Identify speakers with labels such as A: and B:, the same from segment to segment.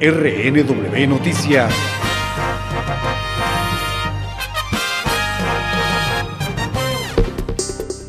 A: RNW Noticias.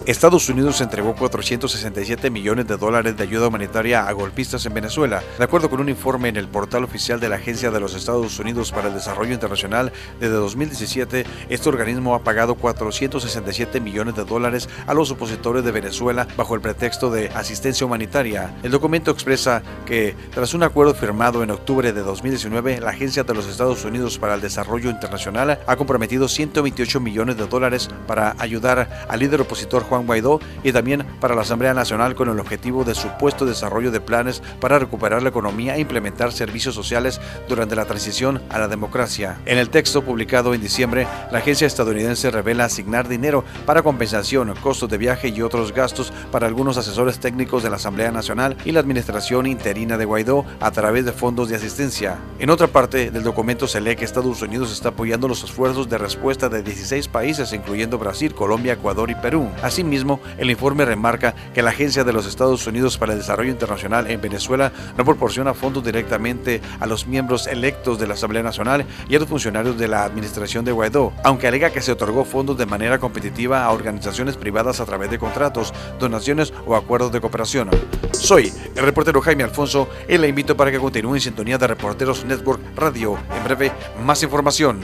A: Estados Unidos entregó 467 millones de dólares de ayuda humanitaria a golpistas en Venezuela. De acuerdo con un informe en el portal oficial de la Agencia de los Estados Unidos para el Desarrollo Internacional, desde 2017, este organismo ha pagado 467 millones de dólares a los opositores de Venezuela bajo el pretexto de asistencia humanitaria. El documento expresa que, tras un acuerdo firmado en octubre de 2019, la Agencia de los Estados Unidos para el Desarrollo Internacional ha comprometido 128 millones de dólares para ayudar al líder opositor Juan Guaidó y también para la Asamblea Nacional con el objetivo de supuesto desarrollo de planes para recuperar la economía e implementar servicios sociales durante la transición a la democracia. En el texto publicado en diciembre, la agencia estadounidense revela asignar dinero para compensación, costos de viaje y otros gastos para algunos asesores técnicos de la Asamblea Nacional y la administración interina de Guaidó a través de fondos de asistencia. En otra parte del documento se lee que Estados Unidos está apoyando los esfuerzos de respuesta de 16 países, incluyendo Brasil, Colombia, Ecuador y Perú. Así mismo, el informe remarca que la Agencia de los Estados Unidos para el Desarrollo Internacional en Venezuela no proporciona fondos directamente a los miembros electos de la Asamblea Nacional y a los funcionarios de la administración de Guaidó, aunque alega que se otorgó fondos de manera competitiva a organizaciones privadas a través de contratos, donaciones o acuerdos de cooperación. Soy el reportero Jaime Alfonso y le invito para que continúe en sintonía de Reporteros Network Radio. En breve, más información.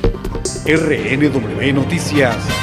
A: RNW Noticias.